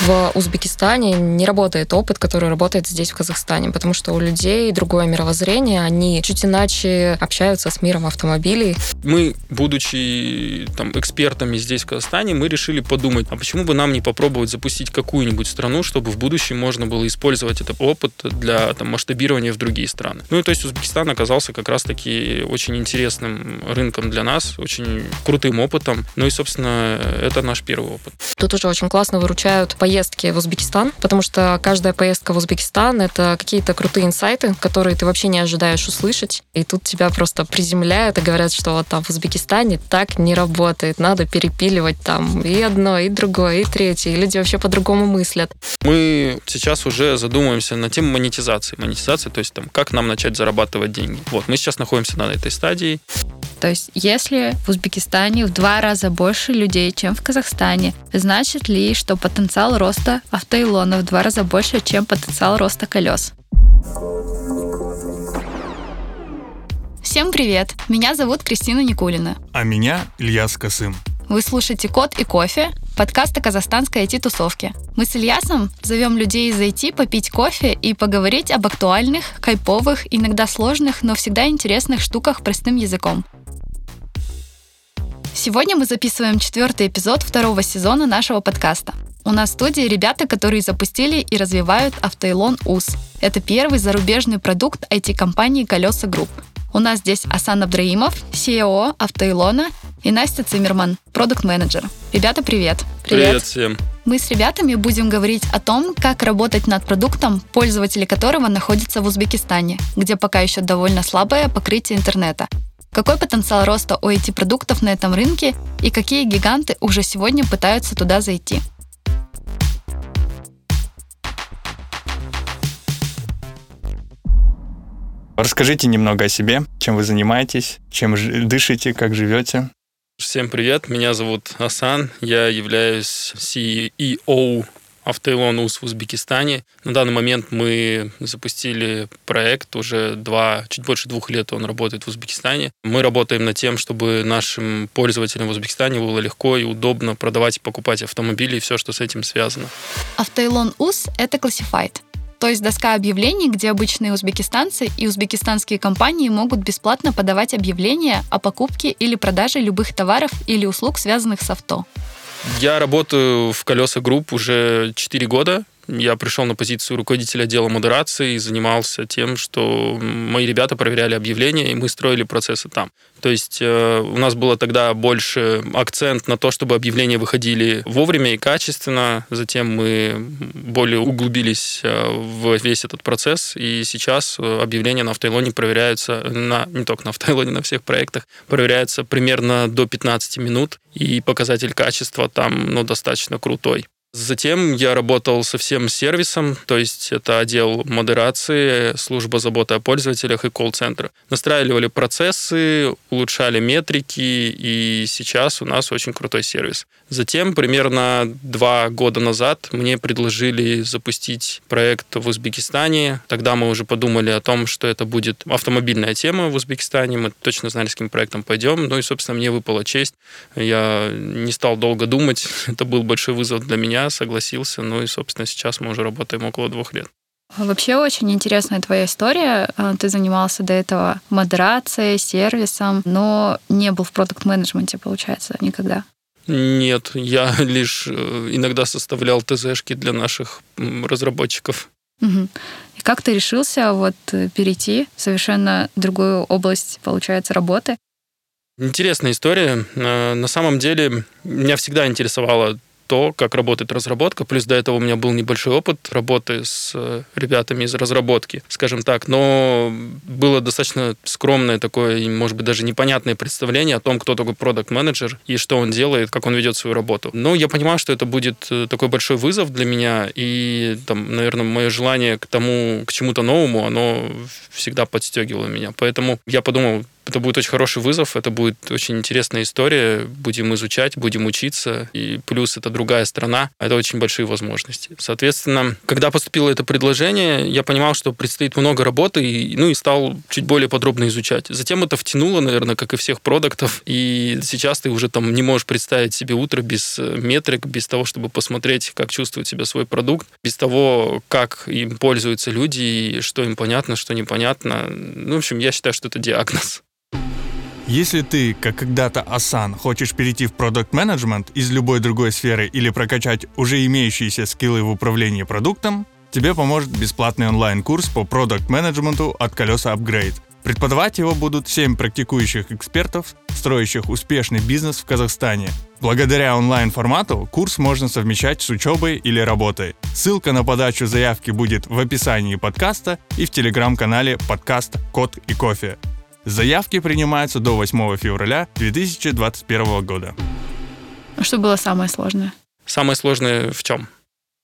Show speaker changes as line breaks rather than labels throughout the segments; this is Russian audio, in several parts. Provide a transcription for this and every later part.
в Узбекистане не работает опыт, который работает здесь, в Казахстане, потому что у людей другое мировоззрение, они чуть иначе общаются с миром автомобилей.
Мы, будучи там, экспертами здесь, в Казахстане, мы решили подумать, а почему бы нам не попробовать запустить какую-нибудь страну, чтобы в будущем можно было использовать этот опыт для там, масштабирования в другие страны. Ну и то есть Узбекистан оказался как раз-таки очень интересным рынком для нас, очень крутым опытом. Ну и, собственно, это наш первый опыт.
Тут уже очень классно выручают поездки в Узбекистан, потому что каждая поездка в Узбекистан — это какие-то крутые инсайты, которые ты вообще не ожидаешь услышать. И тут тебя просто приземляют и говорят, что вот там в Узбекистане так не работает. Надо перепиливать там и одно, и другое, и третье. И люди вообще по-другому мыслят.
Мы сейчас уже задумываемся на тему монетизации. Монетизация, то есть там, как нам начать зарабатывать деньги. Вот, мы сейчас находимся на этой стадии.
То есть, если в Узбекистане в два раза больше людей, чем в Казахстане, значит ли, что потенциал роста автоилона в два раза больше, чем потенциал роста колес? Всем привет! Меня зовут Кристина Никулина.
А меня Ильяс Косым.
Вы слушаете «Код и кофе» — подкаст о казахстанской IT-тусовке. Мы с Ильясом зовем людей зайти попить кофе и поговорить об актуальных, кайповых, иногда сложных, но всегда интересных штуках простым языком. Сегодня мы записываем четвертый эпизод второго сезона нашего подкаста. У нас в студии ребята, которые запустили и развивают Avtoelon.uz. Это первый зарубежный продукт IT-компании «Колеса Group». У нас здесь Асан Абдраимов, CEO Автоилона, и Настя Циммерман, продукт-менеджер. Ребята, привет!
Привет. привет всем!
Мы с ребятами будем говорить о том, как работать над продуктом, пользователи которого находятся в Узбекистане, где пока еще довольно слабое покрытие интернета, какой потенциал роста у IT-продуктов на этом рынке и какие гиганты уже сегодня пытаются туда зайти.
Расскажите немного о себе, чем вы занимаетесь, чем дышите, как живете.
Всем привет, меня зовут Асан, я являюсь CEO Автоилон УС в Узбекистане. На данный момент мы запустили проект, уже два, чуть больше двух лет он работает в Узбекистане. Мы работаем над тем, чтобы нашим пользователям в Узбекистане было легко и удобно продавать и покупать автомобили и все, что с этим связано.
Автоилон УС — это Classified. То есть доска объявлений, где обычные узбекистанцы и узбекистанские компании могут бесплатно подавать объявления о покупке или продаже любых товаров или услуг, связанных с авто.
Я работаю в колеса групп уже 4 года я пришел на позицию руководителя отдела модерации и занимался тем, что мои ребята проверяли объявления, и мы строили процессы там. То есть э, у нас было тогда больше акцент на то, чтобы объявления выходили вовремя и качественно. Затем мы более углубились э, в весь этот процесс, и сейчас э, объявления на автойлоне проверяются, на, не только на автойлоне, на всех проектах, проверяются примерно до 15 минут, и показатель качества там ну, достаточно крутой. Затем я работал со всем сервисом, то есть это отдел модерации, служба заботы о пользователях и колл-центр. Настраивали процессы, улучшали метрики, и сейчас у нас очень крутой сервис. Затем, примерно два года назад, мне предложили запустить проект в Узбекистане. Тогда мы уже подумали о том, что это будет автомобильная тема в Узбекистане. Мы точно знали, с каким проектом пойдем. Ну и, собственно, мне выпала честь. Я не стал долго думать. Это был большой вызов для меня, согласился. Ну и, собственно, сейчас мы уже работаем около двух лет.
Вообще очень интересная твоя история. А, ты занимался до этого модерацией, сервисом, но не был в продукт-менеджменте, получается, никогда.
Нет, я лишь э, иногда составлял ТЗшки для наших разработчиков.
Угу. И как ты решился вот э, перейти в совершенно другую область, получается, работы?
Интересная история. Э, на самом деле меня всегда интересовало то, как работает разработка. Плюс до этого у меня был небольшой опыт работы с э, ребятами из разработки, скажем так. Но было достаточно скромное такое, может быть, даже непонятное представление о том, кто такой продукт менеджер и что он делает, как он ведет свою работу. Но я понимал, что это будет э, такой большой вызов для меня, и, там, наверное, мое желание к тому, к чему-то новому, оно всегда подстегивало меня. Поэтому я подумал, это будет очень хороший вызов, это будет очень интересная история. Будем изучать, будем учиться. И плюс это другая страна. Это очень большие возможности. Соответственно, когда поступило это предложение, я понимал, что предстоит много работы, и, ну и стал чуть более подробно изучать. Затем это втянуло, наверное, как и всех продуктов. И сейчас ты уже там не можешь представить себе утро без э, метрик, без того, чтобы посмотреть, как чувствует себя свой продукт, без того, как им пользуются люди, и что им понятно, что непонятно. Ну, в общем, я считаю, что это диагноз.
Если ты, как когда-то Асан, хочешь перейти в продукт менеджмент из любой другой сферы или прокачать уже имеющиеся скиллы в управлении продуктом, тебе поможет бесплатный онлайн-курс по продукт менеджменту от колеса Upgrade. Преподавать его будут 7 практикующих экспертов, строящих успешный бизнес в Казахстане. Благодаря онлайн-формату курс можно совмещать с учебой или работой. Ссылка на подачу заявки будет в описании подкаста и в телеграм-канале подкаст «Кот и кофе». Заявки принимаются до 8 февраля 2021 года.
Что было самое сложное?
Самое сложное в чем?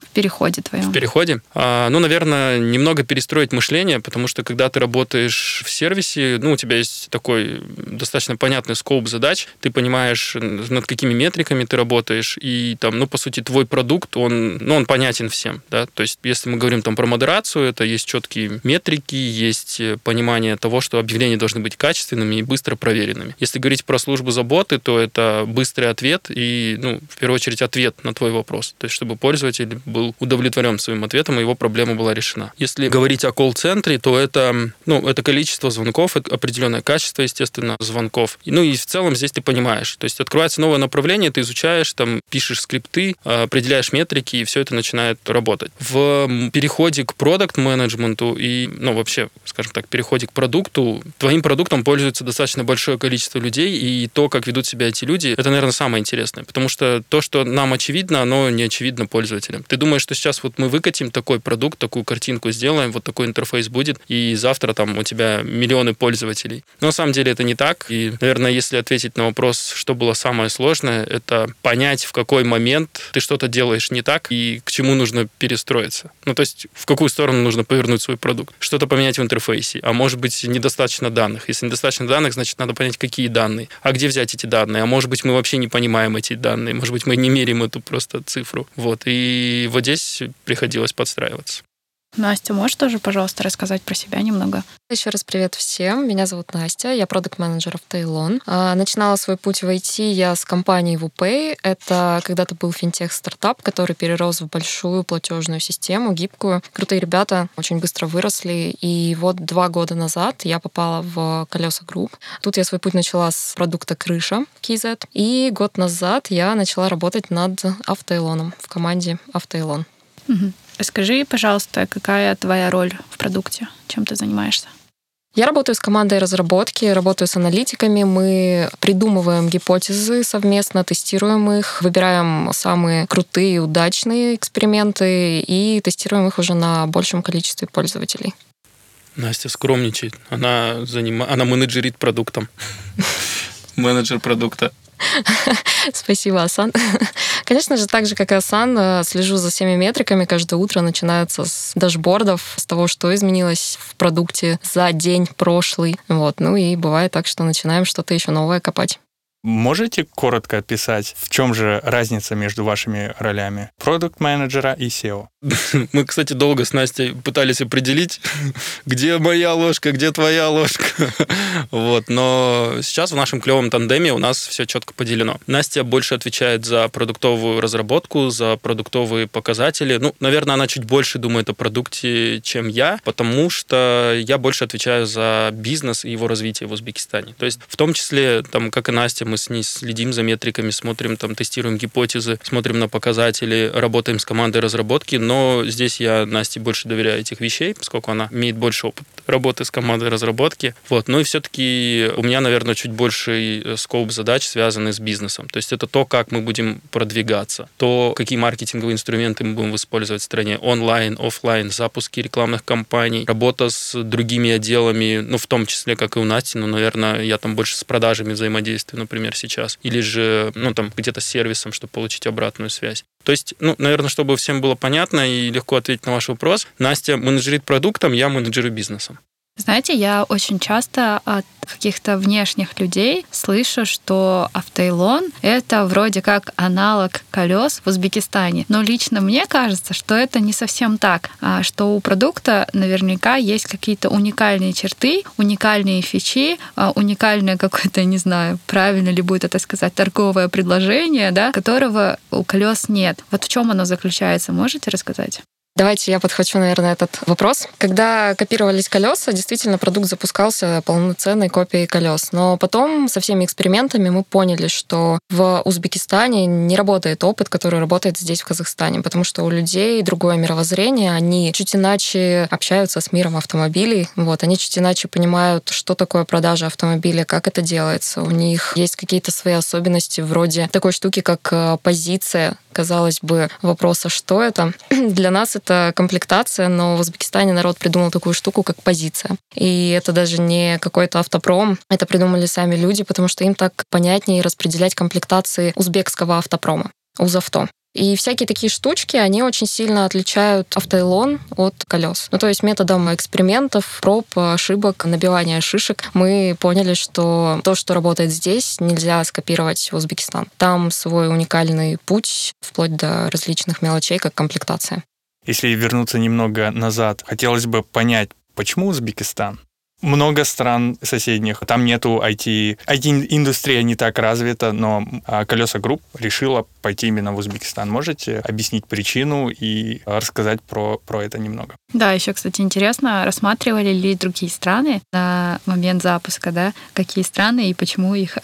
В переходе твоем?
В переходе? А, ну, наверное, немного перестроить мышление, потому что когда ты работаешь в сервисе, ну, у тебя есть такой достаточно понятный скоп задач, ты понимаешь, над какими метриками ты работаешь, и там, ну, по сути, твой продукт, он, ну, он понятен всем, да, то есть если мы говорим там про модерацию, это есть четкие метрики, есть понимание того, что объявления должны быть качественными и быстро проверенными. Если говорить про службу заботы, то это быстрый ответ и, ну, в первую очередь, ответ на твой вопрос, то есть чтобы пользователь был удовлетворен своим ответом, и его проблема была решена. Если говорить о колл-центре, то это, ну, это количество звонков, это определенное качество, естественно, звонков. Ну и в целом здесь ты понимаешь. То есть открывается новое направление, ты изучаешь, там, пишешь скрипты, определяешь метрики, и все это начинает работать. В переходе к продукт-менеджменту и, ну, вообще, скажем так, переходе к продукту, твоим продуктом пользуется достаточно большое количество людей, и то, как ведут себя эти люди, это, наверное, самое интересное. Потому что то, что нам очевидно, оно не очевидно пользователям. Ты ты думаешь, что сейчас вот мы выкатим такой продукт, такую картинку сделаем, вот такой интерфейс будет, и завтра там у тебя миллионы пользователей. Но на самом деле это не так. И, наверное, если ответить на вопрос, что было самое сложное, это понять, в какой момент ты что-то делаешь не так и к чему нужно перестроиться. Ну, то есть в какую сторону нужно повернуть свой продукт. Что-то поменять в интерфейсе. А может быть, недостаточно данных. Если недостаточно данных, значит, надо понять, какие данные. А где взять эти данные? А может быть, мы вообще не понимаем эти данные. Может быть, мы не меряем эту просто цифру. Вот. И вот здесь приходилось подстраиваться.
Настя, можешь тоже, пожалуйста, рассказать про себя немного?
Еще раз привет всем. Меня зовут Настя, я продукт-менеджер в Avtoelon. Начинала свой путь в IT я с компании WooPay. Это когда-то был финтех-стартап, который перерос в большую платежную систему, гибкую. Крутые ребята очень быстро выросли. И вот два года назад я попала в Kolesa Group. Тут я свой путь начала с продукта Крыша KZ. И год назад я начала работать над Автоилоном в команде Автоилон.
Угу. Расскажи, пожалуйста, какая твоя роль в продукте? Чем ты занимаешься?
Я работаю с командой разработки, работаю с аналитиками. Мы придумываем гипотезы совместно, тестируем их, выбираем самые крутые, удачные эксперименты и тестируем их уже на большем количестве пользователей.
Настя скромничает. Она, заним... Она менеджерит продуктом. Менеджер продукта.
Спасибо, Асан. Конечно же, так же, как и Асан, э, слежу за всеми метриками. Каждое утро начинается с дашбордов, с того, что изменилось в продукте за день прошлый. Вот. Ну и бывает так, что начинаем что-то еще новое копать.
Можете коротко описать, в чем же разница между вашими ролями продукт-менеджера и SEO?
Мы, кстати, долго с Настей пытались определить, где моя ложка, где твоя ложка. вот. Но сейчас в нашем клевом тандеме у нас все четко поделено. Настя больше отвечает за продуктовую разработку, за продуктовые показатели. Ну, наверное, она чуть больше думает о продукте, чем я, потому что я больше отвечаю за бизнес и его развитие в Узбекистане. То есть, в том числе, там, как и Настя, мы с ней следим за метриками, смотрим, там, тестируем гипотезы, смотрим на показатели, работаем с командой разработки, но здесь я Насте больше доверяю этих вещей, поскольку она имеет больше опыт работы с командой разработки. Вот. Ну и все-таки у меня, наверное, чуть больше э, скоп задач, связанный с бизнесом. То есть это то, как мы будем продвигаться, то, какие маркетинговые инструменты мы будем использовать в стране, онлайн, офлайн, запуски рекламных кампаний, работа с другими отделами, ну, в том числе, как и у Насти, ну, наверное, я там больше с продажами взаимодействую, например, сейчас. Или же, ну, там, где-то с сервисом, чтобы получить обратную связь. То есть, ну, наверное, чтобы всем было понятно и легко ответить на ваш вопрос, Настя менеджерит продуктом, я менеджерю бизнесом.
Знаете, я очень часто от каких-то внешних людей слышу, что автойлон — это вроде как аналог колес в Узбекистане. Но лично мне кажется, что это не совсем так, а что у продукта наверняка есть какие-то уникальные черты, уникальные фичи, а, уникальное какое-то, не знаю, правильно ли будет это сказать, торговое предложение, да, которого у колес нет. Вот в чем оно заключается, можете рассказать?
Давайте я подхвачу, наверное, этот вопрос. Когда копировались колеса, действительно продукт запускался полноценной копией колес. Но потом со всеми экспериментами мы поняли, что в Узбекистане не работает опыт, который работает здесь, в Казахстане, потому что у людей другое мировоззрение, они чуть иначе общаются с миром автомобилей, вот, они чуть иначе понимают, что такое продажа автомобиля, как это делается. У них есть какие-то свои особенности вроде такой штуки, как э, позиция, казалось бы, вопроса, что это. Для нас это комплектация, но в Узбекистане народ придумал такую штуку, как позиция. И это даже не какой-то автопром, это придумали сами люди, потому что им так понятнее распределять комплектации узбекского автопрома. Узавто. И всякие такие штучки, они очень сильно отличают автоэлон от колес. Ну, то есть методом экспериментов, проб, ошибок, набивания шишек мы поняли, что то, что работает здесь, нельзя скопировать в Узбекистан. Там свой уникальный путь, вплоть до различных мелочей, как комплектация.
Если вернуться немного назад, хотелось бы понять, почему Узбекистан? Много стран соседних, там нету IT, IT-индустрия не так развита, но а, Kolesa Group решила пойти именно в Узбекистан. Можете объяснить причину и рассказать про, про это немного?
Да, еще, кстати, интересно, рассматривали ли другие страны на момент запуска, да, какие страны и почему их,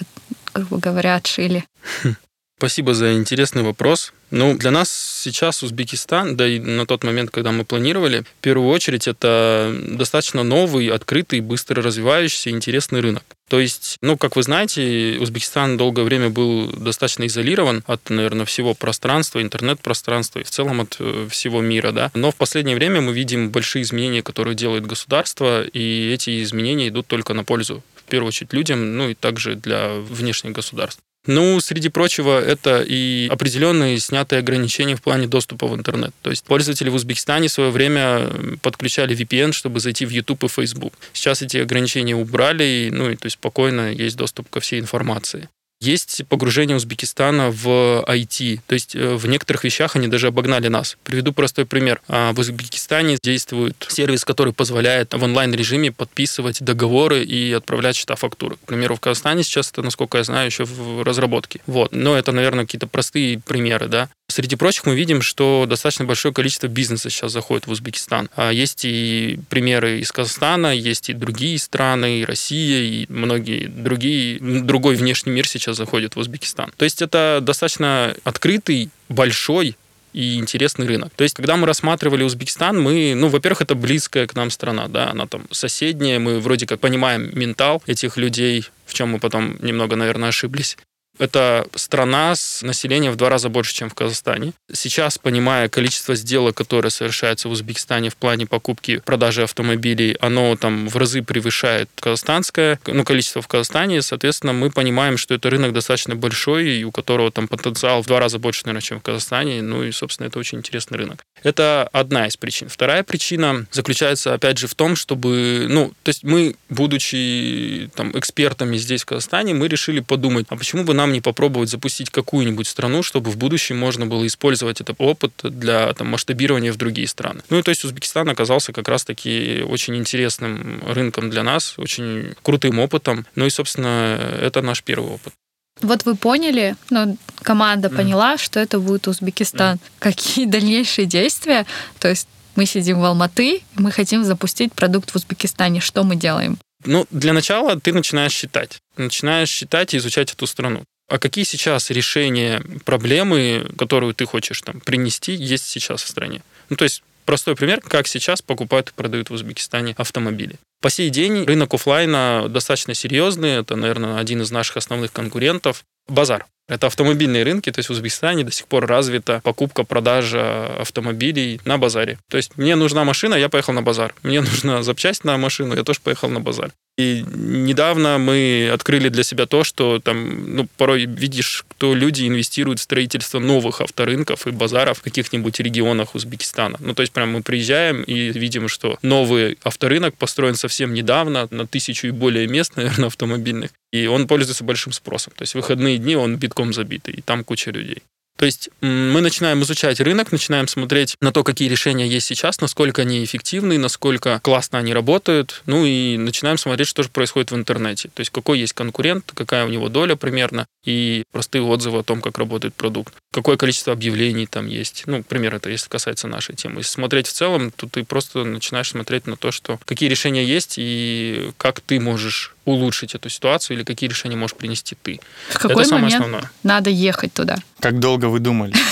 грубо говоря, отшили?
Спасибо за интересный вопрос. Ну, для нас сейчас Узбекистан, да и на тот момент, когда мы планировали, в первую очередь это достаточно новый, открытый, быстро развивающийся, интересный рынок. То есть, ну, как вы знаете, Узбекистан долгое время был достаточно изолирован от, наверное, всего пространства, интернет-пространства и в целом от э, всего мира, да. Но в последнее время мы видим большие изменения, которые делает государство, и эти изменения идут только на пользу в первую очередь людям, ну и также для внешних государств. Ну, среди прочего, это и определенные снятые ограничения в плане доступа в интернет. То есть пользователи в Узбекистане в свое время подключали VPN, чтобы зайти в YouTube и Facebook. Сейчас эти ограничения убрали, и, ну, и то есть спокойно есть доступ ко всей информации. Есть погружение Узбекистана в IT. То есть э, в некоторых вещах они даже обогнали нас. Приведу простой пример. А, в Узбекистане действует сервис, который позволяет в онлайн-режиме подписывать договоры и отправлять счета фактуры. К примеру, в Казахстане сейчас это, насколько я знаю, еще в разработке. Вот. Но это, наверное, какие-то простые примеры, да. Среди прочих мы видим, что достаточно большое количество бизнеса сейчас заходит в Узбекистан. А есть и примеры из Казахстана, есть и другие страны, и Россия, и многие другие, другой внешний мир сейчас заходит в Узбекистан. То есть это достаточно открытый, большой и интересный рынок. То есть, когда мы рассматривали Узбекистан, мы, ну, во-первых, это близкая к нам страна, да, она там соседняя, мы вроде как понимаем ментал этих людей, в чем мы потом немного, наверное, ошиблись. Это страна с населением в два раза больше, чем в Казахстане. Сейчас, понимая количество сделок, которые совершаются в Узбекистане в плане покупки, продажи автомобилей, оно там в разы превышает казахстанское, ну, количество в Казахстане. Соответственно, мы понимаем, что это рынок достаточно большой, и у которого там потенциал в два раза больше, наверное, чем в Казахстане. Ну и, собственно, это очень интересный рынок. Это одна из причин. Вторая причина заключается, опять же, в том, чтобы, ну, то есть мы, будучи там экспертами здесь, в Казахстане, мы решили подумать, а почему бы нам не попробовать запустить какую-нибудь страну, чтобы в будущем можно было использовать этот опыт для там, масштабирования в другие страны. Ну и то есть Узбекистан оказался как раз-таки очень интересным рынком для нас, очень крутым опытом. Ну и, собственно, это наш первый опыт.
Вот вы поняли, ну, команда mm. поняла, что это будет Узбекистан. Mm. Какие дальнейшие действия? То есть мы сидим в Алматы, мы хотим запустить продукт в Узбекистане. Что мы делаем?
Ну, для начала ты начинаешь считать. Начинаешь считать и изучать эту страну а какие сейчас решения проблемы, которую ты хочешь там принести, есть сейчас в стране? Ну, то есть простой пример, как сейчас покупают и продают в Узбекистане автомобили. По сей день рынок офлайна достаточно серьезный, это, наверное, один из наших основных конкурентов. Базар. Это автомобильные рынки, то есть в Узбекистане до сих пор развита покупка, продажа автомобилей на базаре. То есть мне нужна машина, я поехал на базар. Мне нужна запчасть на машину, я тоже поехал на базар. И недавно мы открыли для себя то, что там, ну, порой видишь, кто люди инвестируют в строительство новых авторынков и базаров в каких-нибудь регионах Узбекистана. Ну, то есть прям мы приезжаем и видим, что новый авторынок построен совсем недавно, на тысячу и более мест, наверное, автомобильных, и он пользуется большим спросом. То есть выходные дни он битком забитый, и там куча людей. То есть мы начинаем изучать рынок, начинаем смотреть на то, какие решения есть сейчас, насколько они эффективны, насколько классно они работают, ну и начинаем смотреть, что же происходит в интернете. То есть какой есть конкурент, какая у него доля примерно, и простые отзывы о том, как работает продукт. Какое количество объявлений там есть. Ну, пример это, если касается нашей темы. Если смотреть в целом, то ты просто начинаешь смотреть на то, что какие решения есть и как ты можешь улучшить эту ситуацию или какие решения можешь принести ты.
В какой Это момент основное. надо ехать туда?
Как долго вы думали?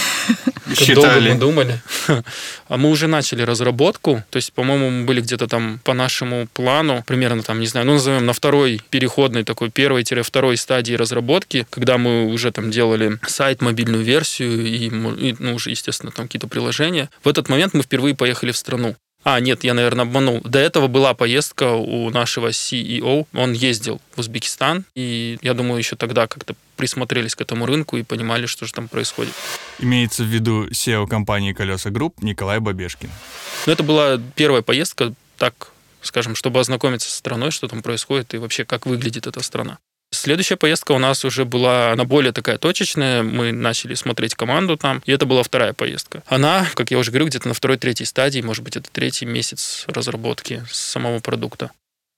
Как долго мы думали. А мы уже начали разработку. То есть, по-моему, мы были где-то там по нашему плану, примерно там, не знаю, ну, назовем на второй переходной такой первой-второй стадии разработки, когда мы уже там делали сайт, мобильную версию и, и ну, уже, естественно, там какие-то приложения. В этот момент мы впервые поехали в страну. А, нет, я, наверное, обманул. До этого была поездка у нашего CEO. Он ездил в Узбекистан, и я думаю, еще тогда как-то присмотрелись к этому рынку и понимали, что же там происходит.
Имеется в виду CEO компании «Kolesa Group» Николай Бабешкин.
Ну, это была первая поездка, так скажем, чтобы ознакомиться с страной, что там происходит и вообще как выглядит эта страна. Следующая поездка у нас уже была, она более такая точечная. Мы начали смотреть команду там, и это была вторая поездка. Она, как я уже говорю, где-то на второй-третьей стадии, может быть, это третий месяц разработки самого продукта.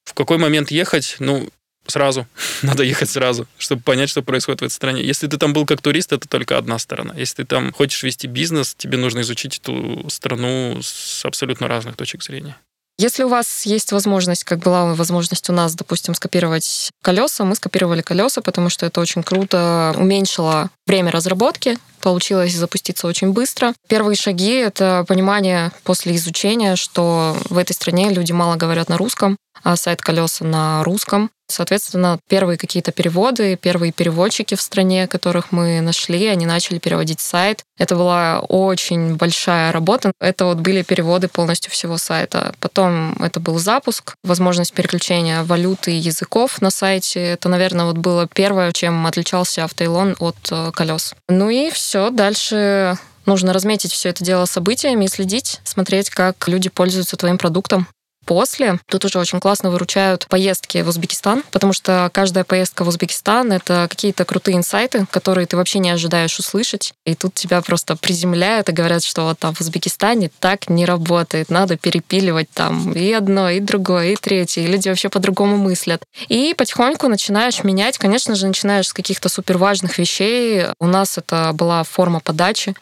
В какой момент ехать? Ну, сразу. Надо ехать сразу, чтобы понять, что происходит в этой стране. Если ты там был как турист, это только одна сторона. Если ты там хочешь вести бизнес, тебе нужно изучить эту страну с абсолютно разных точек зрения.
Если у вас есть возможность, как была возможность у нас, допустим, скопировать колеса, мы скопировали колеса, потому что это очень круто уменьшило время разработки, получилось запуститься очень быстро. Первые шаги — это понимание после изучения, что в этой стране люди мало говорят на русском, а сайт колеса на русском. Соответственно, первые какие-то переводы, первые переводчики в стране, которых мы нашли, они начали переводить сайт. Это была очень большая работа. Это вот были переводы полностью всего сайта. Потом это был запуск, возможность переключения валюты и языков на сайте. Это, наверное, вот было первое, чем отличался Автойлон от э, колес. Ну и все, дальше нужно разметить все это дело событиями и следить, смотреть, как люди пользуются твоим продуктом. После тут уже очень классно выручают поездки в Узбекистан, потому что каждая поездка в Узбекистан — это какие-то крутые инсайты, которые ты вообще не ожидаешь услышать. И тут тебя просто приземляют и говорят, что вот там в Узбекистане так не работает, надо перепиливать там и одно, и другое, и третье, и люди вообще по-другому мыслят. И потихоньку начинаешь менять, конечно же, начинаешь с каких-то суперважных вещей. У нас это была форма подачи.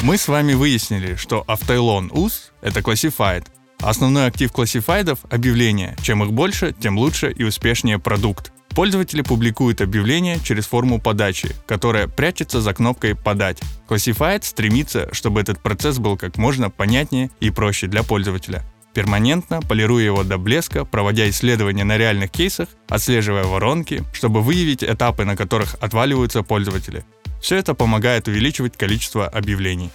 Мы с вами выяснили, что Автойлон УЗ — это Classified, Основной актив классифайдов — объявления. Чем их больше, тем лучше и успешнее продукт. Пользователи публикуют объявления через форму подачи, которая прячется за кнопкой «Подать». Classified стремится, чтобы этот процесс был как можно понятнее и проще для пользователя. Перманентно полируя его до блеска, проводя исследования на реальных кейсах, отслеживая воронки, чтобы выявить этапы, на которых отваливаются пользователи. Все это помогает увеличивать количество объявлений.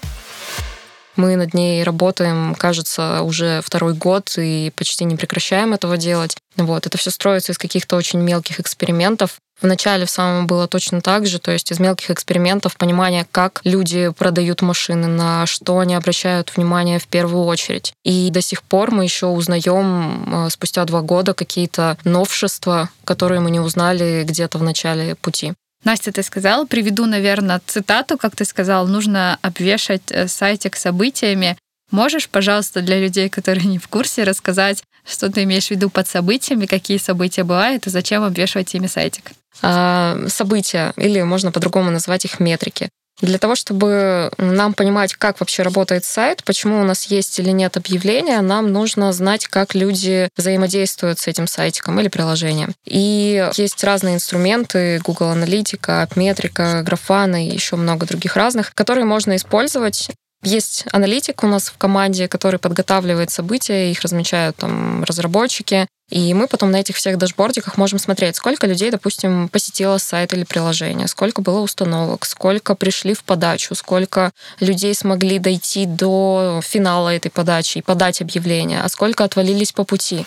Мы над ней работаем, кажется, уже второй год и почти не прекращаем этого делать. Вот. Это все строится из каких-то очень мелких экспериментов. В начале в самом было точно так же, то есть из мелких экспериментов понимание, как люди продают машины, на что они обращают внимание в первую очередь. И до сих пор мы еще узнаем э, спустя два года какие-то новшества, которые мы не узнали где-то в начале пути.
Настя, ты сказала, приведу, наверное, цитату, как ты сказал, нужно обвешать э, сайтик событиями. Можешь, пожалуйста, для людей, которые не в курсе, рассказать, что ты имеешь в виду под событиями, какие события бывают и зачем обвешивать ими сайтик?
А, события, или можно по-другому назвать их метрики. Для того, чтобы нам понимать, как вообще работает сайт, почему у нас есть или нет объявления, нам нужно знать, как люди взаимодействуют с этим сайтиком или приложением. И есть разные инструменты, Google Аналитика, Апметрика, Графана и еще много других разных, которые можно использовать есть аналитик у нас в команде, который подготавливает события, их размечают там разработчики. И мы потом на этих всех дашбордиках можем смотреть, сколько людей, допустим, посетило сайт или приложение, сколько было установок, сколько пришли в подачу, сколько людей смогли дойти до финала этой подачи и подать объявление, а сколько отвалились по пути.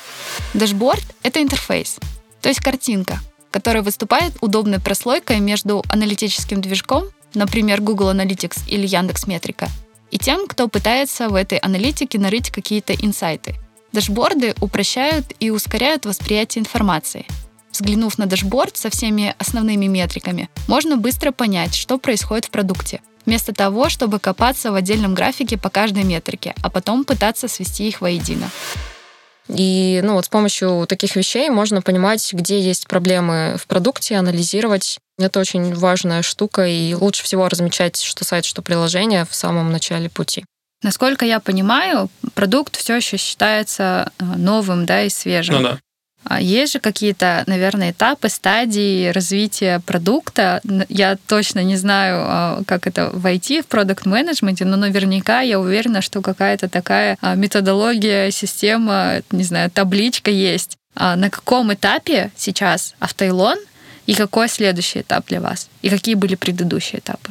Дашборд — это интерфейс, то есть картинка, которая выступает удобной прослойкой между аналитическим движком, например, Google Analytics или Яндекс Метрика, и тем, кто пытается в этой аналитике нарыть какие-то инсайты. Дашборды упрощают и ускоряют восприятие информации. Взглянув на дашборд со всеми основными метриками, можно быстро понять, что происходит в продукте, вместо того, чтобы копаться в отдельном графике по каждой метрике, а потом пытаться свести их воедино.
И ну, вот с помощью таких вещей можно понимать, где есть проблемы в продукте, анализировать. Это очень важная штука, и лучше всего размечать, что сайт, что приложение в самом начале пути.
Насколько я понимаю, продукт все еще считается э, новым да, и свежим.
Ну да.
А есть же какие-то, наверное, этапы, стадии развития продукта. Я точно не знаю, а, как это войти в продукт менеджменте но наверняка я уверена, что какая-то такая а, методология, система, не знаю, табличка есть. На каком этапе сейчас Автойлон и какой следующий этап для вас? И какие были предыдущие этапы,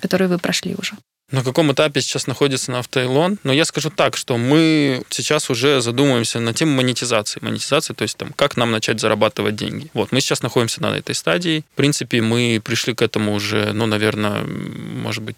которые вы прошли уже?
На каком этапе сейчас находится на автоэлон? Но я скажу так, что мы сейчас уже задумываемся на тему монетизации. Монетизации, то есть там, как нам начать зарабатывать деньги. Вот, мы сейчас находимся на этой стадии. В принципе, мы пришли к этому уже, ну, наверное, может быть,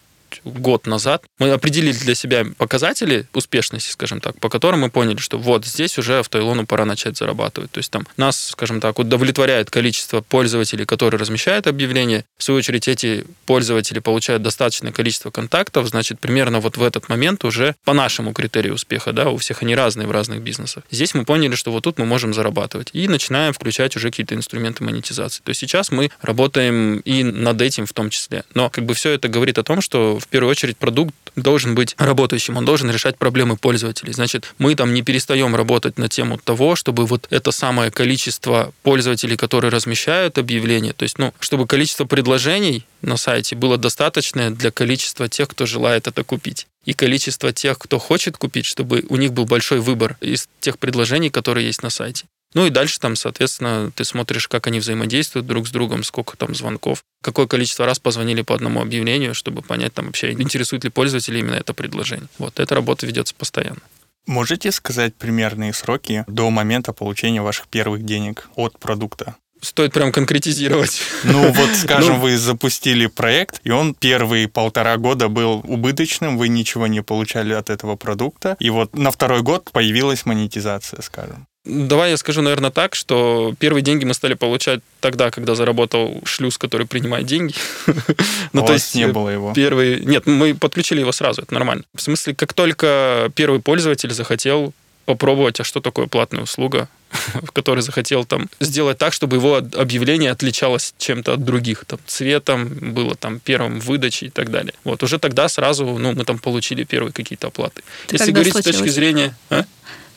год назад, мы определили для себя показатели успешности, скажем так, по которым мы поняли, что вот здесь уже автоилону пора начать зарабатывать. То есть там нас, скажем так, удовлетворяет количество пользователей, которые размещают объявления. В свою очередь эти пользователи получают достаточное количество контактов, значит, примерно вот в этот момент уже по нашему критерию успеха, да, у всех они разные в разных бизнесах. Здесь мы поняли, что вот тут мы можем зарабатывать. И начинаем включать уже какие-то инструменты монетизации. То есть сейчас мы работаем и над этим в том числе. Но как бы все это говорит о том, что в первую очередь продукт должен быть работающим, он должен решать проблемы пользователей. Значит, мы там не перестаем работать на тему того, чтобы вот это самое количество пользователей, которые размещают объявления, то есть, ну, чтобы количество предложений на сайте было достаточное для количества тех, кто желает это купить и количество тех, кто хочет купить, чтобы у них был большой выбор из тех предложений, которые есть на сайте. Ну и дальше там, соответственно, ты смотришь, как они взаимодействуют друг с другом, сколько там звонков, какое количество раз позвонили по одному объявлению, чтобы понять там вообще, интересует ли пользователя именно это предложение. Вот эта работа ведется постоянно.
Можете сказать примерные сроки до момента получения ваших первых денег от продукта?
Стоит прям конкретизировать.
Ну вот, скажем, ну, вы запустили проект, и он первые полтора года был убыточным, вы ничего не получали от этого продукта, и вот на второй год появилась монетизация, скажем.
Давай я скажу, наверное, так, что первые деньги мы стали получать тогда, когда заработал шлюз, который принимает деньги.
ну, то есть не было его.
Первый... Нет, мы подключили его сразу, это нормально. В смысле, как только первый пользователь захотел попробовать, а что такое платная услуга, который захотел там сделать так, чтобы его объявление отличалось чем-то от других, там, цветом, было там первым выдачей и так далее. Вот, уже тогда сразу, ну, мы там получили первые какие-то оплаты. Если говорить с точки зрения... А?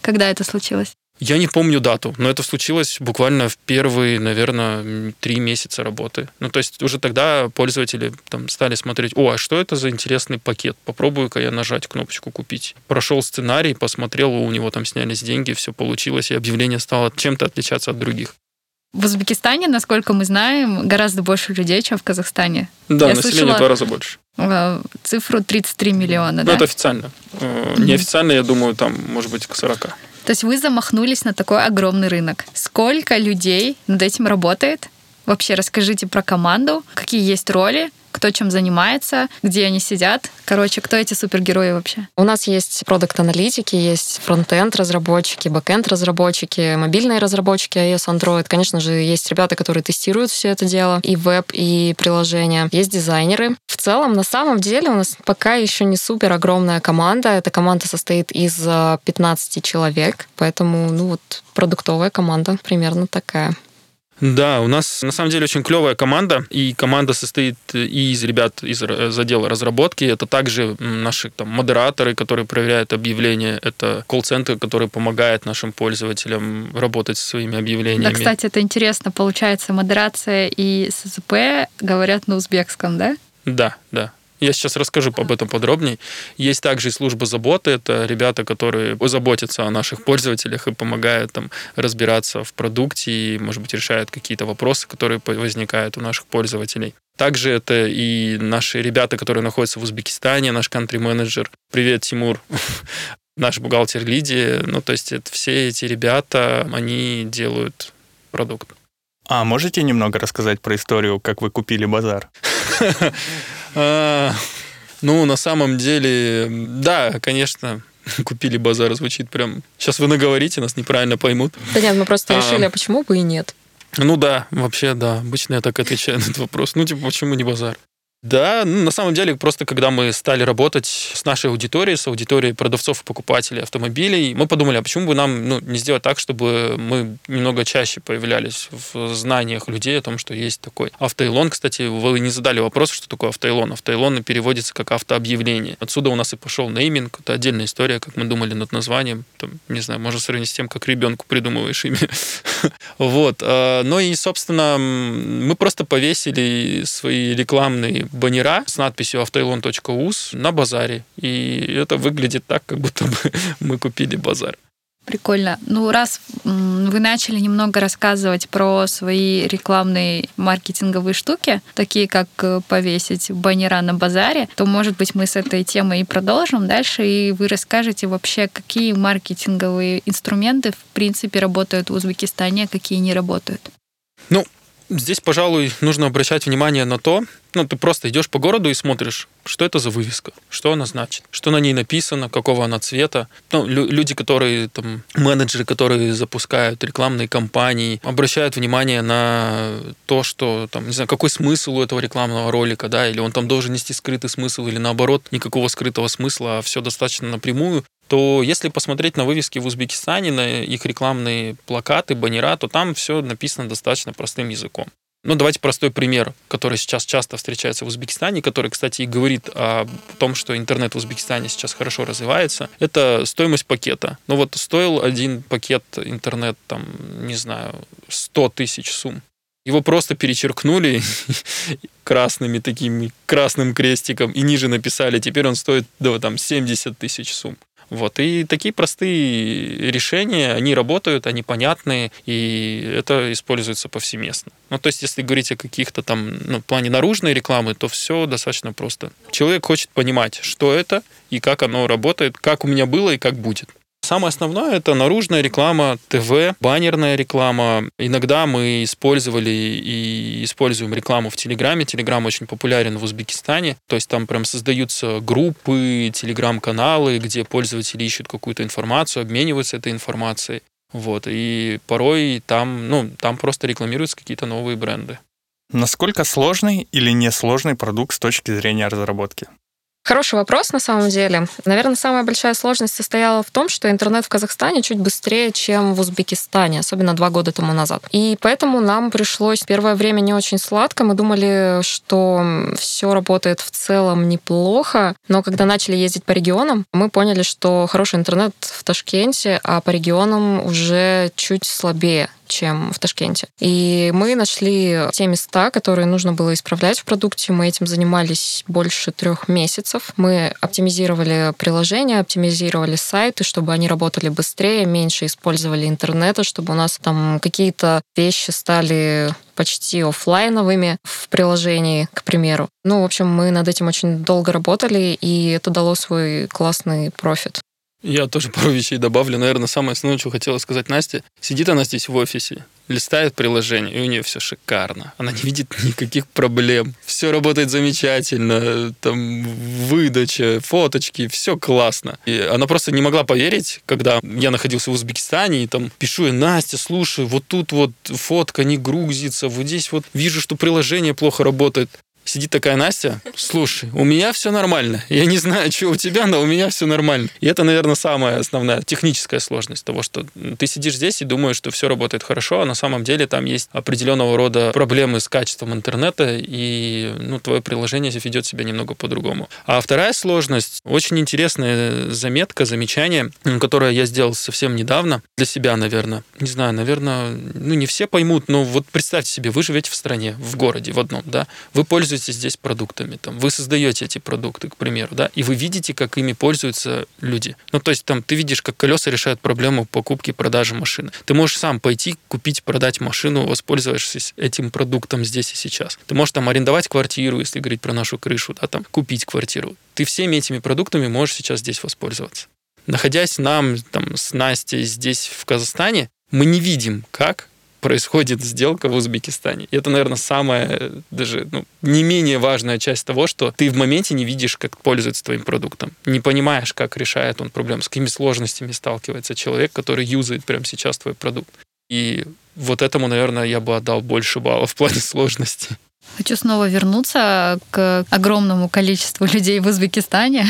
Когда это случилось?
Я не помню дату, но это случилось буквально в первые, наверное, три месяца работы. Ну, то есть уже тогда пользователи там стали смотреть, о, а что это за интересный пакет? Попробую-ка я нажать кнопочку «Купить». Прошел сценарий, посмотрел, у него там снялись деньги, все получилось, и объявление стало чем-то отличаться от других.
В Узбекистане, насколько мы знаем, гораздо больше людей, чем в Казахстане.
Да, Я население в два раза больше.
Э, цифру 33 миллиона,
ну,
да?
это официально. Mm-hmm. Неофициально, я думаю, там, может быть, к 40.
То есть вы замахнулись на такой огромный рынок. Сколько людей над этим работает? Вообще расскажите про команду, какие есть роли, кто чем занимается, где они сидят. Короче, кто эти супергерои вообще?
У нас есть продукт-аналитики, есть фронтенд разработчики, бэкенд разработчики, мобильные разработчики iOS, Android. Конечно же, есть ребята, которые тестируют все это дело, и веб, и приложения. Есть дизайнеры. В целом, на самом деле, у нас пока еще не супер огромная команда. Эта команда состоит из 15 э, человек, поэтому, ну вот, продуктовая команда примерно такая.
Да, у нас на самом деле очень клевая команда, и команда состоит и из ребят из отдела разработки, это также наши там, модераторы, которые проверяют объявления, это колл-центр, который помогает нашим пользователям работать со своими объявлениями.
Да, кстати, это интересно, получается, модерация и СЗП говорят на узбекском, да?
Да, да. Я сейчас расскажу об этом подробнее. Есть также и служба заботы. Это ребята, которые заботятся о наших пользователях и помогают там разбираться в продукте и, может быть, решают какие-то вопросы, которые возникают у наших пользователей. Также это и наши ребята, которые находятся в Узбекистане, наш кантри-менеджер. Привет, Тимур. Наш бухгалтер Лидия. Ну, то есть это все эти ребята, они делают продукт.
А можете немного рассказать про историю, как вы купили базар?
А, ну, на самом деле, да, конечно, купили базар, звучит прям... Сейчас вы наговорите, нас неправильно поймут.
Да нет, мы просто а. решили, а почему бы и нет?
Ну да, вообще да. Обычно я так отвечаю на этот вопрос. Ну, типа, почему не базар? Да, ну, на самом деле, просто когда мы стали работать с нашей аудиторией, с аудиторией продавцов и покупателей автомобилей, мы подумали, а почему бы нам ну, не сделать так, чтобы мы немного чаще появлялись в знаниях людей о том, что есть такой автоэлон. Кстати, вы не задали вопрос, что такое автоэлон. Автоэлон переводится как автообъявление. Отсюда у нас и пошел нейминг. Это отдельная история, как мы думали над названием. Там, не знаю, можно сравнить с тем, как ребенку придумываешь имя. Вот. А, ну и, собственно, мы просто повесили свои рекламные баннера с надписью автоилон.уз на базаре. И это выглядит так, как будто бы мы купили базар.
Прикольно. Ну, раз вы начали немного рассказывать про свои рекламные маркетинговые штуки, такие как э, повесить баннера на базаре, то, может быть, мы с этой темой и продолжим дальше, и вы расскажете вообще, какие маркетинговые инструменты, в принципе, работают в Узбекистане, а какие не работают.
Ну, Здесь, пожалуй, нужно обращать внимание на то, ну, ты просто идешь по городу и смотришь, что это за вывеска, что она значит, что на ней написано, какого она цвета. Ну, лю- люди, которые, там, менеджеры, которые запускают рекламные кампании, обращают внимание на то, что, там, не знаю, какой смысл у этого рекламного ролика, да, или он там должен нести скрытый смысл, или наоборот, никакого скрытого смысла, а все достаточно напрямую то если посмотреть на вывески в Узбекистане, на их рекламные плакаты, баннера, то там все написано достаточно простым языком. Ну, давайте простой пример, который сейчас часто встречается в Узбекистане, который, кстати, и говорит о том, что интернет в Узбекистане сейчас хорошо развивается. Это стоимость пакета. Ну вот стоил один пакет интернет, там, не знаю, 100 тысяч сумм. Его просто перечеркнули красными такими, красным крестиком и ниже написали, теперь он стоит, да, там, 70 тысяч сумм. Вот. И такие простые решения, они работают, они понятные, и это используется повсеместно. Ну, то есть, если говорить о каких-то там, ну, в плане наружной рекламы, то все достаточно просто. Человек хочет понимать, что это и как оно работает, как у меня было и как будет. Самое основное это наружная реклама, ТВ, баннерная реклама. Иногда мы использовали и используем рекламу в Телеграме. Телеграм очень популярен в Узбекистане. То есть там прям создаются группы, телеграм-каналы, где пользователи ищут какую-то информацию, обмениваются этой информацией. Вот, и порой там, ну, там просто рекламируются какие-то новые бренды.
Насколько сложный или несложный продукт с точки зрения разработки?
Хороший вопрос на самом деле. Наверное, самая большая сложность состояла в том, что интернет в Казахстане чуть быстрее, чем в Узбекистане, особенно два года тому назад. И поэтому нам пришлось первое время не очень сладко. Мы думали, что все работает в целом неплохо, но когда начали ездить по регионам, мы поняли, что хороший интернет в Ташкенте, а по регионам уже чуть слабее чем в Ташкенте. И мы нашли те места, которые нужно было исправлять в продукте. Мы этим занимались больше трех месяцев. Мы оптимизировали приложения, оптимизировали сайты, чтобы они работали быстрее, меньше использовали интернета, чтобы у нас там какие-то вещи стали почти офлайновыми в приложении, к примеру. Ну, в общем, мы над этим очень долго работали, и это дало свой классный профит.
Я тоже пару вещей добавлю. Наверное, самое основное, что хотела сказать Настя. Сидит она здесь в офисе, листает приложение, и у нее все шикарно. Она не видит никаких проблем. Все работает замечательно. Там выдача, фоточки, все классно. И она просто не могла поверить, когда я находился в Узбекистане, и там пишу ей, Настя, слушай, вот тут вот фотка не грузится, вот здесь вот вижу, что приложение плохо работает. Сидит такая Настя, слушай, у меня все нормально. Я не знаю, что у тебя, но у меня все нормально. И это, наверное, самая основная техническая сложность того, что ты сидишь здесь и думаешь, что все работает хорошо, а на самом деле там есть определенного рода проблемы с качеством интернета, и ну, твое приложение ведет себя немного по-другому. А вторая сложность, очень интересная заметка, замечание, которое я сделал совсем недавно для себя, наверное. Не знаю, наверное, ну не все поймут, но вот представьте себе, вы живете в стране, в городе, в одном, да, вы пользуетесь пользуетесь здесь продуктами, там, вы создаете эти продукты, к примеру, да, и вы видите, как ими пользуются люди. Ну, то есть там ты видишь, как колеса решают проблему покупки и продажи машины. Ты можешь сам пойти купить, продать машину, воспользовавшись этим продуктом здесь и сейчас. Ты можешь там арендовать квартиру, если говорить про нашу крышу, да, там, купить квартиру. Ты всеми этими продуктами можешь сейчас здесь воспользоваться. Находясь нам там, с Настей здесь, в Казахстане, мы не видим, как происходит сделка в Узбекистане. И это, наверное, самая даже ну, не менее важная часть того, что ты в моменте не видишь, как пользуется твоим продуктом, не понимаешь, как решает он проблему, с какими сложностями сталкивается человек, который юзает прямо сейчас твой продукт. И вот этому, наверное, я бы отдал больше баллов в плане сложности.
Хочу снова вернуться к огромному количеству людей в Узбекистане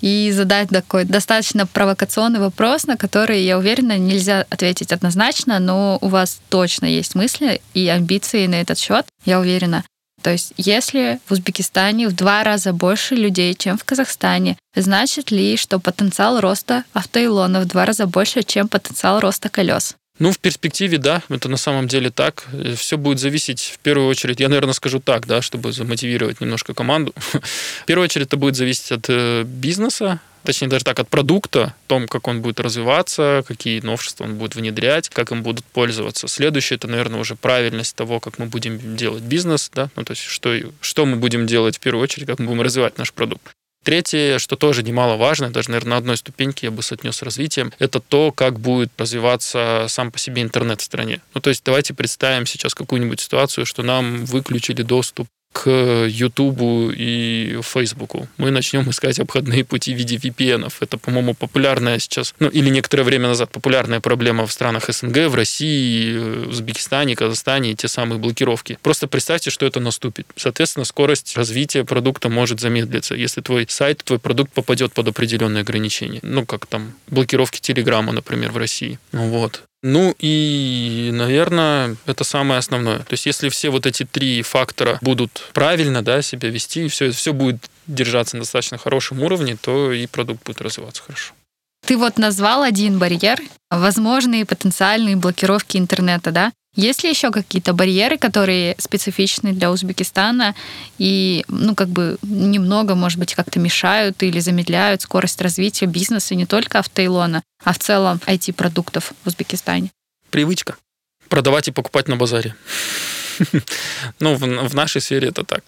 и задать такой достаточно провокационный вопрос, на который, я уверена, нельзя ответить однозначно, но у вас точно есть мысли и амбиции на этот счет, я уверена. То есть, если в Узбекистане в два раза больше людей, чем в Казахстане, значит ли, что потенциал роста автоилона в два раза больше, чем потенциал роста колес?
Ну, в перспективе, да, это на самом деле так. Все будет зависеть, в первую очередь, я, наверное, скажу так, да, чтобы замотивировать немножко команду. В первую очередь это будет зависеть от э, бизнеса, точнее даже так, от продукта, том, как он будет развиваться, какие новшества он будет внедрять, как им будут пользоваться. Следующее, это, наверное, уже правильность того, как мы будем делать бизнес, да, ну, то есть что, что мы будем делать в первую очередь, как мы будем развивать наш продукт. Третье, что тоже немаловажно, даже, наверное, на одной ступеньке я бы соотнес с развитием, это то, как будет развиваться сам по себе интернет в стране. Ну, то есть давайте представим сейчас какую-нибудь ситуацию, что нам выключили доступ к Ютубу и Фейсбуку. Мы начнем искать обходные пути в виде VPN. Это, по-моему, популярная сейчас, ну или некоторое время назад популярная проблема в странах СНГ, в России, Узбекистане, Казахстане, те самые блокировки. Просто представьте, что это наступит. Соответственно, скорость развития продукта может замедлиться, если твой сайт, твой продукт попадет под определенные ограничения. Ну, как там блокировки Телеграма, например, в России. Вот. Ну и, наверное, это самое основное. То есть, если все вот эти три фактора будут правильно да, себя вести, и все, все будет держаться на достаточно хорошем уровне, то и продукт будет развиваться хорошо.
Ты вот назвал один барьер, возможные потенциальные блокировки интернета, да? Есть ли еще какие-то барьеры, которые специфичны для Узбекистана и, ну, как бы немного, может быть, как-то мешают или замедляют скорость развития бизнеса не только автоилона, а в целом IT-продуктов в Узбекистане?
Привычка. Продавать и покупать на базаре. Ну, в нашей сфере это так.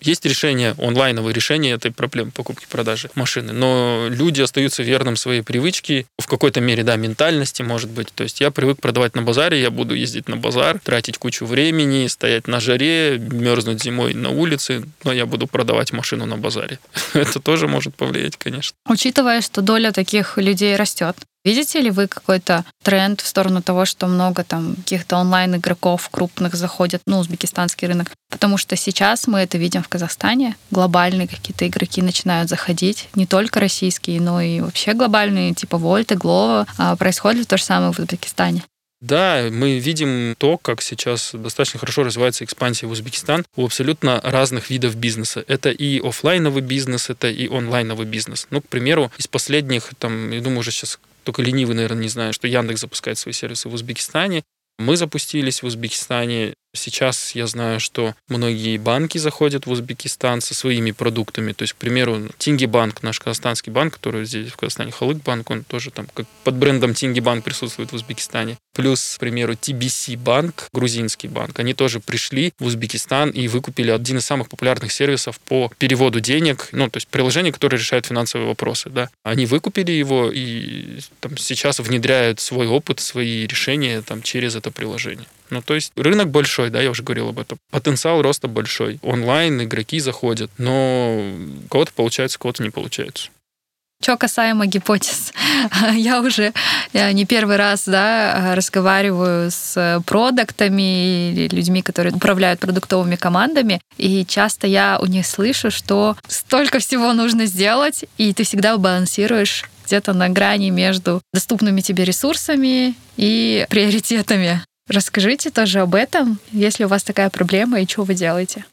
Есть решение, онлайновое решение этой проблемы покупки-продажи машины, но люди остаются верным своей привычке, в какой-то мере, да, ментальности, может быть. То есть я привык продавать на базаре, я буду ездить на базар, тратить кучу времени, стоять на жаре, мерзнуть зимой на улице, но я буду продавать машину на базаре. Это тоже может повлиять, конечно.
Учитывая, что доля таких людей растет, Видите ли вы какой-то тренд в сторону того, что много там каких-то онлайн-игроков крупных заходят, ну, узбекистанский рынок? Потому что сейчас мы это видим в Казахстане. Глобальные какие-то игроки начинают заходить, не только российские, но и вообще глобальные, типа Вольта, Глова. Происходит то же самое в Узбекистане.
Да, мы видим то, как сейчас достаточно хорошо развивается экспансия в Узбекистан у абсолютно разных видов бизнеса. Это и офлайновый бизнес, это и онлайновый бизнес. Ну, к примеру, из последних, там, я думаю, уже сейчас только ленивый, наверное, не знает, что Яндекс запускает свои сервисы в Узбекистане. Мы запустились в Узбекистане. Сейчас я знаю, что многие банки заходят в Узбекистан со своими продуктами. То есть, к примеру, Тинги банк, наш казахстанский банк, который здесь в Казахстане, Халык банк, он тоже там как под брендом Тинги банк присутствует в Узбекистане. Плюс, к примеру, TBC банк, грузинский банк, они тоже пришли в Узбекистан и выкупили один из самых популярных сервисов по переводу денег, ну, то есть приложение, которое решает финансовые вопросы, да. Они выкупили его и там сейчас внедряют свой опыт, свои решения там через это приложение. Ну, то есть рынок большой, да, я уже говорил об этом. Потенциал роста большой. Онлайн игроки заходят, но кого-то получается, кого-то не получается.
Что касаемо гипотез, я уже не первый раз да, разговариваю с продуктами или людьми, которые управляют продуктовыми командами, и часто я у них слышу, что столько всего нужно сделать, и ты всегда балансируешь где-то на грани между доступными тебе ресурсами и приоритетами. Расскажите тоже об этом, если у вас такая проблема и что вы делаете.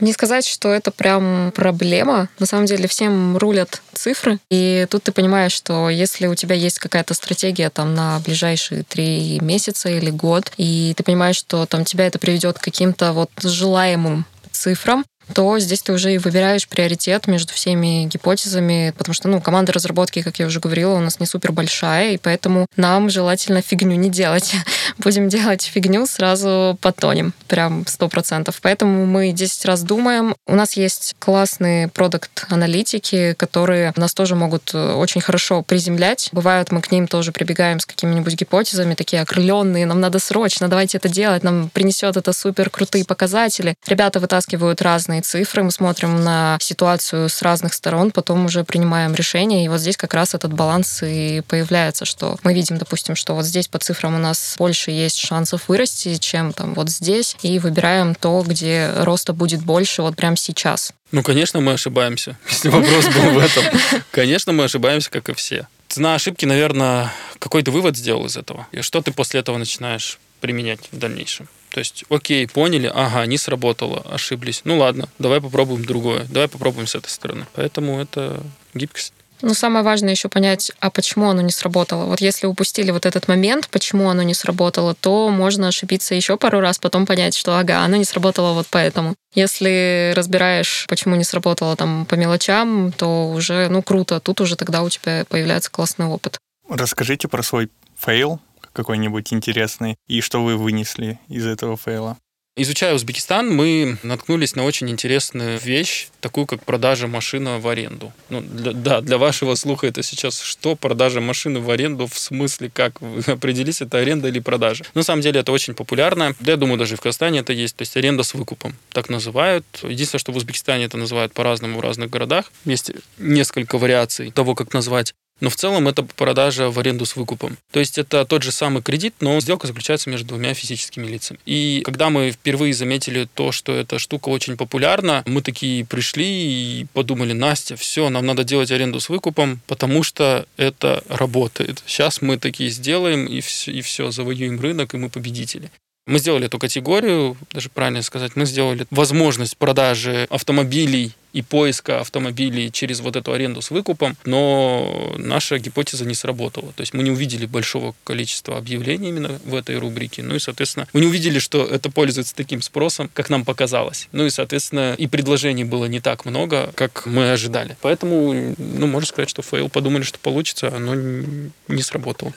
Не сказать, что это прям проблема. На самом деле всем рулят цифры. И тут ты понимаешь, что если у тебя есть какая-то стратегия там на ближайшие три месяца или год, и ты понимаешь, что там тебя это приведет к каким-то вот желаемым цифрам, то здесь ты уже и выбираешь приоритет между всеми гипотезами, потому что, ну, команда разработки, как я уже говорила, у нас не супер большая, и поэтому нам желательно фигню не делать. Будем делать фигню, сразу потонем, прям сто процентов. Поэтому мы 10 раз думаем. У нас есть классные продукт-аналитики, которые нас тоже могут э, очень хорошо приземлять. Бывают, мы к ним тоже прибегаем с какими-нибудь гипотезами, такие окрыленные, нам надо срочно, давайте это делать, нам принесет это супер крутые показатели. Ребята вытаскивают разные разные цифры, мы смотрим на ситуацию с разных сторон, потом уже принимаем решение, и вот здесь как раз этот баланс и появляется, что мы видим, допустим, что вот здесь по цифрам у нас больше есть шансов вырасти, чем там вот здесь, и выбираем то, где роста будет больше вот прямо сейчас.
Ну, конечно, мы ошибаемся, если вопрос был в этом. Конечно, мы ошибаемся, как и все. Цена ошибки, наверное, какой то вывод сделал из этого. И что ты после этого начинаешь применять в дальнейшем? То есть, окей, поняли, ага, не сработало, ошиблись. Ну ладно, давай попробуем другое, давай попробуем с этой стороны. Поэтому это гибкость.
Ну, самое важное еще понять, а почему оно не сработало. Вот если упустили вот этот момент, почему оно не сработало, то можно ошибиться еще пару раз, потом понять, что ага, оно не сработало вот поэтому. Если разбираешь, почему не сработало там по мелочам, то уже, ну, круто. Тут уже тогда у тебя появляется классный опыт.
Расскажите про свой фейл, какой-нибудь интересный, и что вы вынесли из этого фейла?
Изучая Узбекистан, мы наткнулись на очень интересную вещь, такую как продажа машины в аренду. Ну, для, да, для вашего слуха это сейчас что? Продажа машины в аренду в смысле как? Вы это аренда или продажа? На самом деле это очень популярно. Да, я думаю, даже в Казахстане это есть. То есть аренда с выкупом. Так называют. Единственное, что в Узбекистане это называют по-разному в разных городах. Есть несколько вариаций того, как назвать но в целом это продажа в аренду с выкупом. То есть это тот же самый кредит, но сделка заключается между двумя физическими лицами. И когда мы впервые заметили то, что эта штука очень популярна, мы такие пришли и подумали, Настя, все, нам надо делать аренду с выкупом, потому что это работает. Сейчас мы такие сделаем, и все, и все завоюем рынок, и мы победители. Мы сделали эту категорию, даже правильно сказать, мы сделали возможность продажи автомобилей и поиска автомобилей через вот эту аренду с выкупом, но наша гипотеза не сработала. То есть мы не увидели большого количества объявлений именно в этой рубрике, ну и, соответственно, мы не увидели, что это пользуется таким спросом, как нам показалось. Ну и, соответственно, и предложений было не так много, как мы ожидали. Поэтому, ну, можно сказать, что фейл подумали, что получится, но не сработало.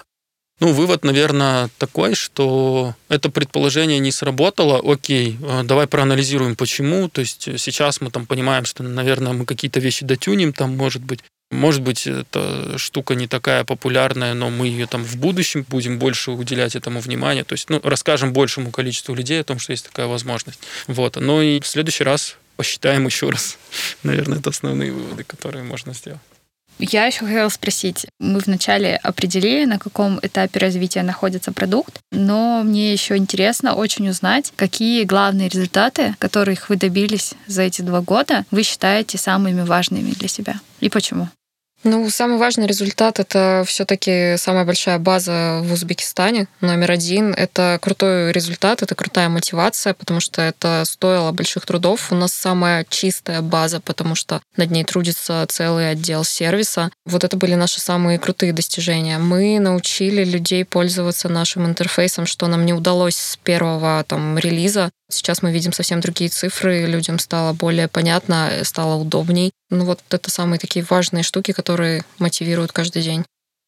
Ну, вывод, наверное, такой, что это предположение не сработало. Окей, э, давай проанализируем, почему. То есть сейчас мы там понимаем, что, наверное, мы какие-то вещи дотюним, там, может быть, может быть, эта штука не такая популярная, но мы ее там в будущем будем больше уделять этому внимания. То есть, ну, расскажем большему количеству людей о том, что есть такая возможность. Вот. Ну и в следующий раз посчитаем еще раз. Наверное, это основные выводы, которые можно сделать.
Я еще хотела спросить. Мы вначале определили, на каком этапе развития находится продукт, но мне еще интересно очень узнать, какие главные результаты, которых вы добились за эти два года, вы считаете самыми важными для себя и почему?
Ну, самый важный результат — это все таки самая большая база в Узбекистане. Номер один — это крутой результат, это крутая мотивация, потому что это стоило больших трудов. У нас самая чистая база, потому что над ней трудится целый отдел сервиса. Вот это были наши самые крутые достижения. Мы научили людей пользоваться нашим интерфейсом, что нам не удалось с первого там, релиза. Сейчас мы видим совсем другие цифры, людям стало более понятно, стало удобней. Ну вот это самые такие важные штуки, которые мотивируют каждый день.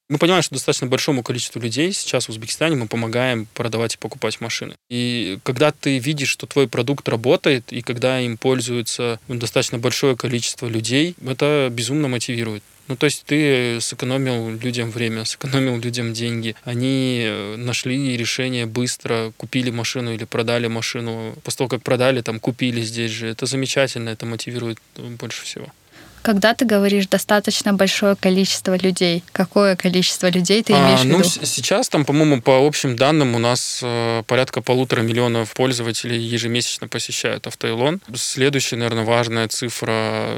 Мы понимаем, что достаточно большому количеству людей сейчас в Узбекистане мы помогаем продавать и покупать машины. И когда ты видишь, что твой продукт работает, и когда им пользуется достаточно большое количество людей, это безумно мотивирует. Ну, то есть ты сэкономил людям время, сэкономил людям деньги. Они э, нашли решение быстро, купили машину или продали машину. После того, как продали, там, купили здесь же. Это замечательно, это мотивирует больше всего.
Когда ты говоришь достаточно большое количество людей, какое количество людей ты имеешь а, в
ну,
виду?
Ну, сейчас там, по-моему, по общим данным у нас э, порядка полутора миллионов пользователей ежемесячно посещают Автоилон. Следующая, наверное, важная цифра.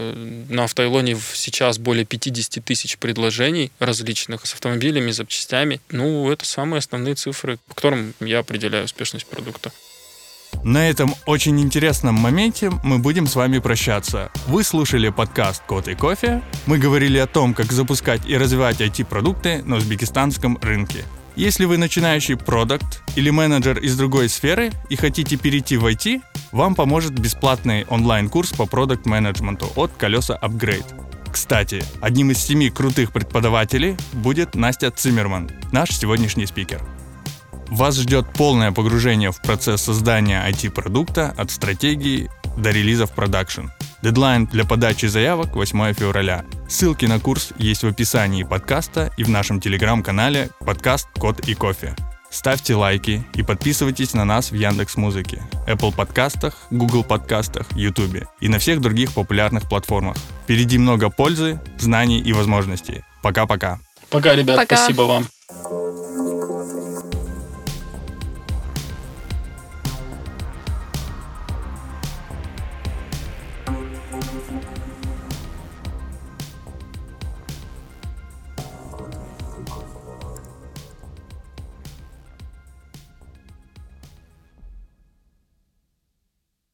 На Автоилоне сейчас более 50 тысяч предложений различных с автомобилями, запчастями. Ну, это самые основные цифры, по которым я определяю успешность продукта.
На этом очень интересном моменте мы будем с вами прощаться. Вы слушали подкаст «Кот и кофе». Мы говорили о том, как запускать и развивать IT-продукты на узбекистанском рынке. Если вы начинающий продукт или менеджер из другой сферы и хотите перейти в IT, вам поможет бесплатный онлайн-курс по продукт-менеджменту от Kolesa Upgrade. Кстати, одним из семи крутых преподавателей будет Настя Циммерман, наш сегодняшний спикер. Вас ждет полное погружение в процесс создания IT-продукта от стратегии до релиза в продакшн. Дедлайн для подачи заявок 8 февраля. Ссылки на курс есть в описании подкаста и в нашем телеграм-канале подкаст «Код и кофе». Ставьте лайки и подписывайтесь на нас в Яндекс Музыке, Apple подкастах, Google подкастах, YouTube и на всех других популярных платформах. Впереди много пользы, знаний и возможностей. Пока-пока.
Пока, ребят,
Пока.
спасибо вам.